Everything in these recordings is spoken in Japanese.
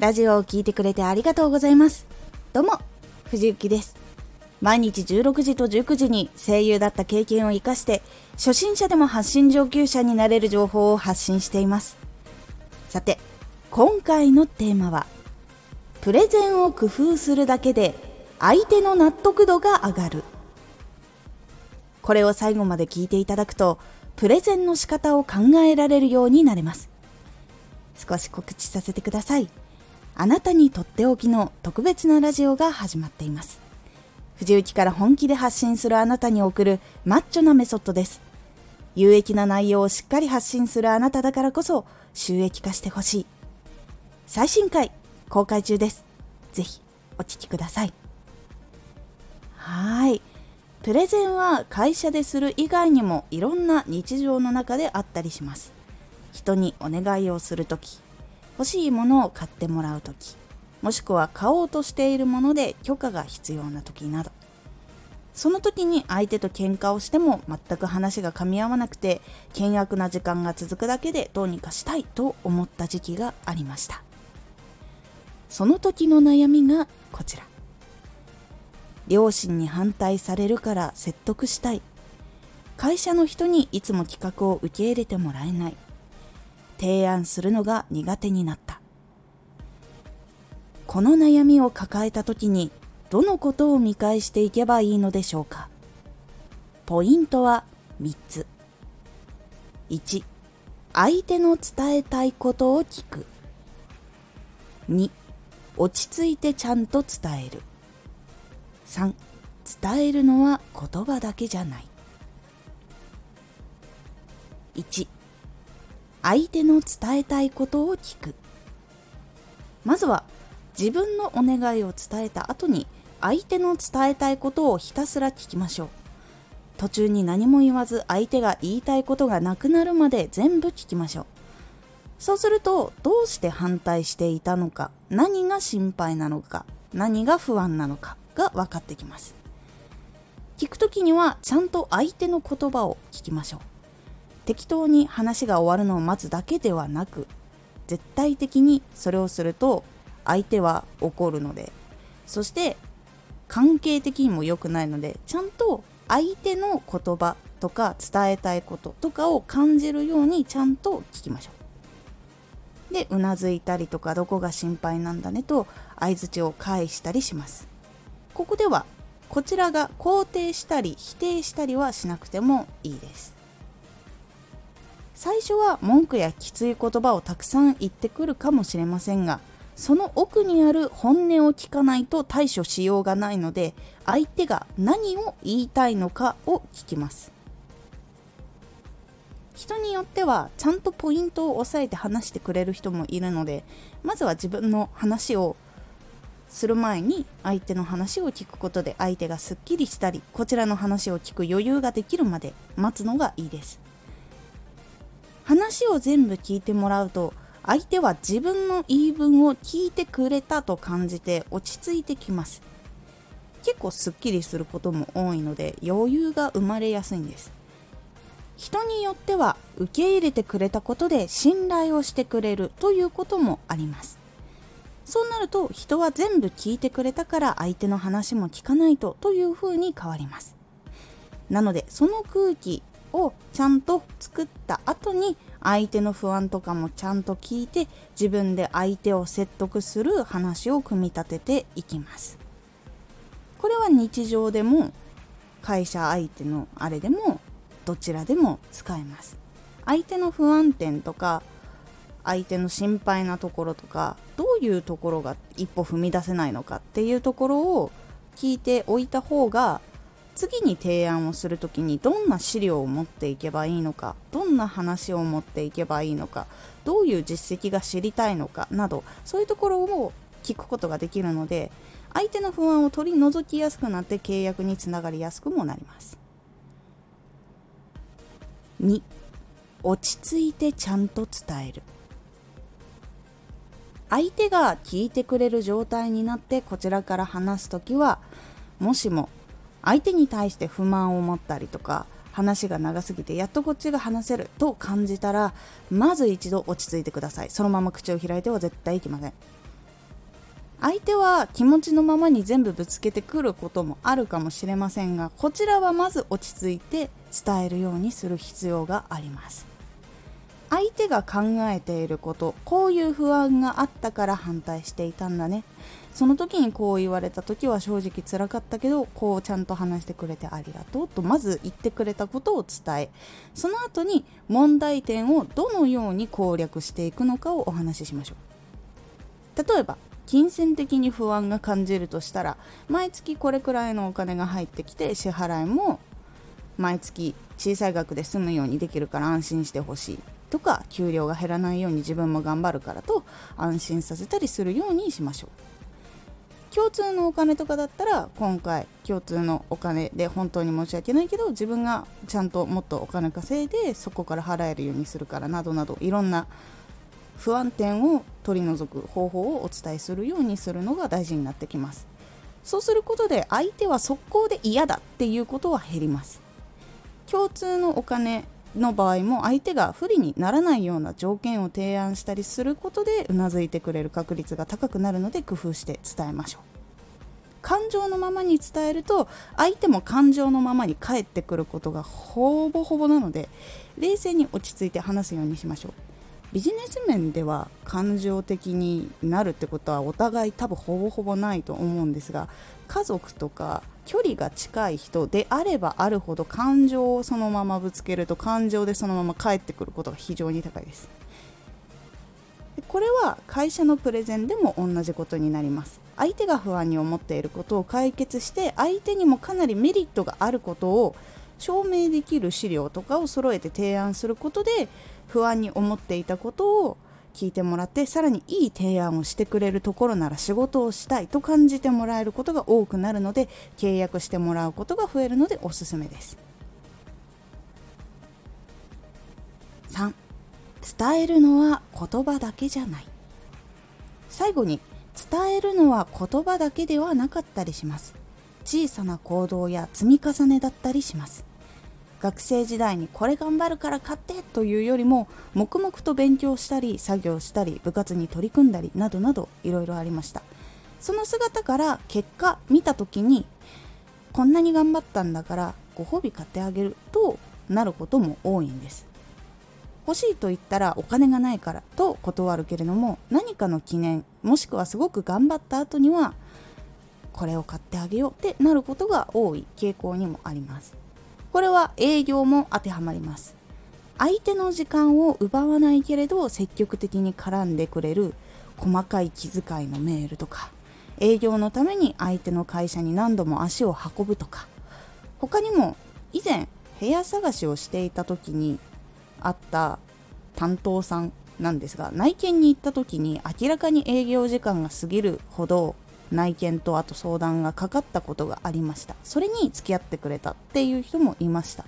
ラジオを聴いてくれてありがとうございます。どうも藤幸です。毎日16時と19時に声優だった経験を活かして初心者でも発信上級者になれる情報を発信しています。さて今回のテーマはプレゼンを工夫するだけで相手の納得度が上がる。これを最後まで聞いていただくとプレゼンの仕方を考えられるようになれます。少し告知させてください。あなたにとっておきの特別なラジオが始まっています。藤雪から本気で発信するあなたに送るマッチョなメソッドです。有益な内容をしっかり発信するあなただからこそ収益化してほしい。最新回公開中です。ぜひお聴きください。はい。プレゼンは会社でする以外にもいろんな日常の中であったりします。人にお願いをするとき欲しいものを買ってもらうときもしくは買おうとしているもので許可が必要な時など。その時に相手と喧嘩をしても全く話が噛み合わなくて険悪な時間が続くだけでどうにかしたいと思った時期がありました。その時の悩みがこちら。両親に反対されるから説得したい。会社の人にいつも企画を受け入れてもらえない。提案するのが苦手になった。この悩みを抱えた時にどのことを見返していけばいいのでしょうか？ポイントは3つ。1相手の伝えたいことを聞く。2落ち着いてちゃんと伝える。3伝えるのは言葉だけじゃない。1相手の伝えたいことを聞く。まずは自分のお願いを伝えた後に相手の伝えたいことをひたすら聞きましょう。途中に何も言わず相手が言いたいことがなくなるまで全部聞きましょう。そうするとどうして反対していたのか何が心配なのか何が不安なのかが分かってきます。聞く時にはちゃんと相手の言葉を聞きましょう。適当に話が終わるのを待つだけではなく絶対的にそれをすると相手は怒るのでそして関係的にも良くないのでちゃんと相手の言葉とか伝えたいこととかを感じるようにちゃんと聞きましょう。でうなずいたりとかどこが心配なんだねと相づちを返したりします。ここではこちらが肯定したり否定したりはしなくてもいいです。最初は文句やきつい言葉をたくさん言ってくるかもしれませんがその奥にある本音を聞かないと対処しようがないので相手が何を言いたいのかを聞きます。人によってはちゃんとポイントを押さえて話してくれる人もいるのでまずは自分の話をする前に相手の話を聞くことで相手がすっきりしたりこちらの話を聞く余裕ができるまで待つのがいいです。話を全部聞いてもらうと相手は自分の言い分を聞いてくれたと感じて落ち着いてきます。結構すっきりすることも多いので余裕が生まれやすいんです。人によっては受け入れてくれたことで信頼をしてくれるということもあります。そうなると人は全部聞いてくれたから相手の話も聞かないとというふうに変わります。なのでその空気をちゃんと作った後に相手の不安とかもちゃんと聞いて自分で相手を説得する話を組み立てていきます。これは日常でも会社相手のあれでもどちらでも使えます。相手の不安点とか相手の心配なところとかどういうところが一歩踏み出せないのかっていうところを聞いておいた方が次に提案をする時にどんな資料を持っていけばいいのかどんな話を持っていけばいいのかどういう実績が知りたいのかなどそういうところを聞くことができるので相手の不安を取り除きやすくなって契約につながりやすくもなります。2落ち着いてちゃんと伝える。相手が聞いてくれる状態になってこちらから話す時はもしも相手に対して不満を持ったりとか話が長すぎてやっとこっちが話せると感じたらまず一度落ち着いてください。そのまま口を開いては絶対いきません。相手は気持ちのままに全部ぶつけてくることもあるかもしれませんがこちらはまず落ち着いて伝えるようにする必要があります。相手が考えていることこういう不安があったから反対していたんだね。その時にこう言われた時は正直つらかったけどこうちゃんと話してくれてありがとうとまず言ってくれたことを伝えその後に問題点をどのように攻略していくのかをお話ししましょう。例えば金銭的に不安が感じるとしたら毎月これくらいのお金が入ってきて支払いも毎月小さい額で済むようにできるから安心してほしい。とか給料が減らないように自分も頑張るからと安心させたりするようにしましょう。共通のお金とかだったら今回共通のお金で本当に申し訳ないけど自分がちゃんともっとお金稼いでそこから払えるようにするからなどなどいろんな不安点を取り除く方法をお伝えするようにするのが大事になってきます。そうすることで相手は速攻で嫌だっていうことは減ります。共通のお金の場合も相手が不利にならないような条件を提案したりすることでうなずいてくれる確率が高くなるので工夫して伝えましょう。感情のままに伝えると相手も感情のままに返ってくることがほぼほぼなので冷静に落ち着いて話すようにしましょう。ビジネス面では感情的になるってことはお互い多分ほぼほぼないと思うんですが家族とか距離が近い人であればあるほど感情をそのままぶつけると感情でそのまま返ってくることが非常に高いです。これは会社のプレゼンでも同じことになります。相手が不安に思っていることを解決して相手にもかなりメリットがあることを証明できる資料とかを揃えて提案することで不安に思っていたことを聞いてもらってさらにいい提案をしてくれるところなら仕事をしたいと感じてもらえることが多くなるので契約してもらうことが増えるのでおすすめです。3伝えるのは言葉だけじゃない。最後に伝えるのは言葉だけではなかったりします。小さな行動や積み重ねだったりします。学生時代にこれ頑張るから買ってというよりも黙々と勉強したり作業したり部活に取り組んだりなどなどいろいろありました。その姿から結果見た時にこんなに頑張ったんだからご褒美買ってあげるとなることも多いんです。欲しいと言ったらお金がないからと断るけれども何かの記念もしくはすごく頑張った後にはこれを買ってあげようってなることが多い傾向にもあります。これは営業も当てはまります。相手の時間を奪わないけれど積極的に絡んでくれる細かい気遣いのメールとか営業のために相手の会社に何度も足を運ぶとか他にも以前部屋探しをしていた時にあった担当さんなんですが内見に行った時に明らかに営業時間が過ぎるほど内見とあと相談がかかったことがありました。それに付き合ってくれたっていう人もいました。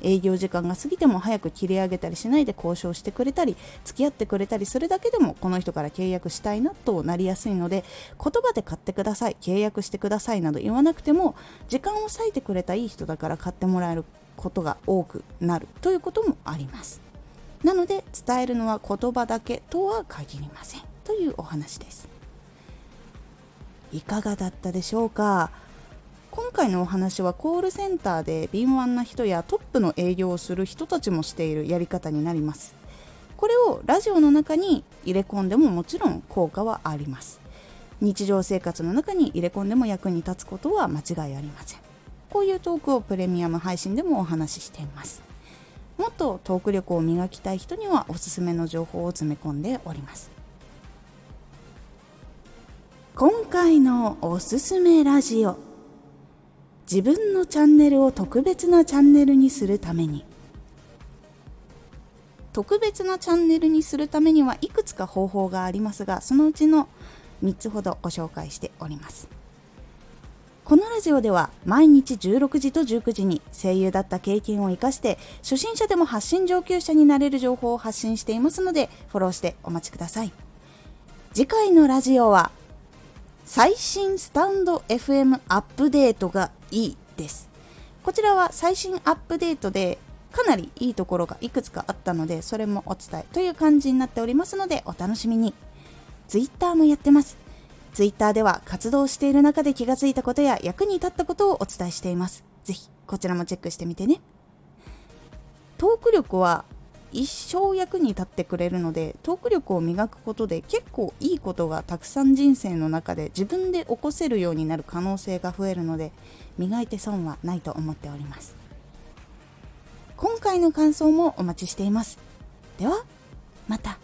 営業時間が過ぎても早く切り上げたりしないで交渉してくれたり付き合ってくれたりするだけでもこの人から契約したいなとなりやすいので言葉で買ってください契約してくださいなど言わなくても時間を割いてくれたいい人だから買ってもらえることが多くなるということもあります。なので伝えるのは言葉だけとは限りません。というお話です。いかがだったでしょうか？今回のお話はコールセンターで敏腕な人やトップの営業をする人たちもしているやり方になります。これをラジオの中に入れ込んでももちろん効果はあります。日常生活の中に入れ込んでも役に立つことは間違いありません。こういうトークをプレミアム配信でもお話ししています。もっとトーク力を磨きたい人にはおすすめの情報を詰め込んでおります。今回のおすすめラジオ。自分のチャンネルを特別なチャンネルにするために。特別なチャンネルにするためにはいくつか方法がありますがそのうちの3つほどご紹介しております。このラジオでは毎日16時と19時に声優だった経験を生かして初心者でも発信上級者になれる情報を発信していますのでフォローしてお待ちください。次回のラジオは最新スタンド FM アップデートがいいですこちらは最新アップデートでかなりいいところがいくつかあったのでそれもお伝えという感じになっておりますのでお楽しみに Twitter もやってます Twitter では活動している中で気がついたことや役に立ったことをお伝えしています。ぜひこちらもチェックしてみてね。トーク力は一生役に立ってくれるのでトーク力を磨くことで結構いいことがたくさん人生の中で自分で起こせるようになる可能性が増えるので磨いて損はないと思っております。今回の感想もお待ちしています。ではまた。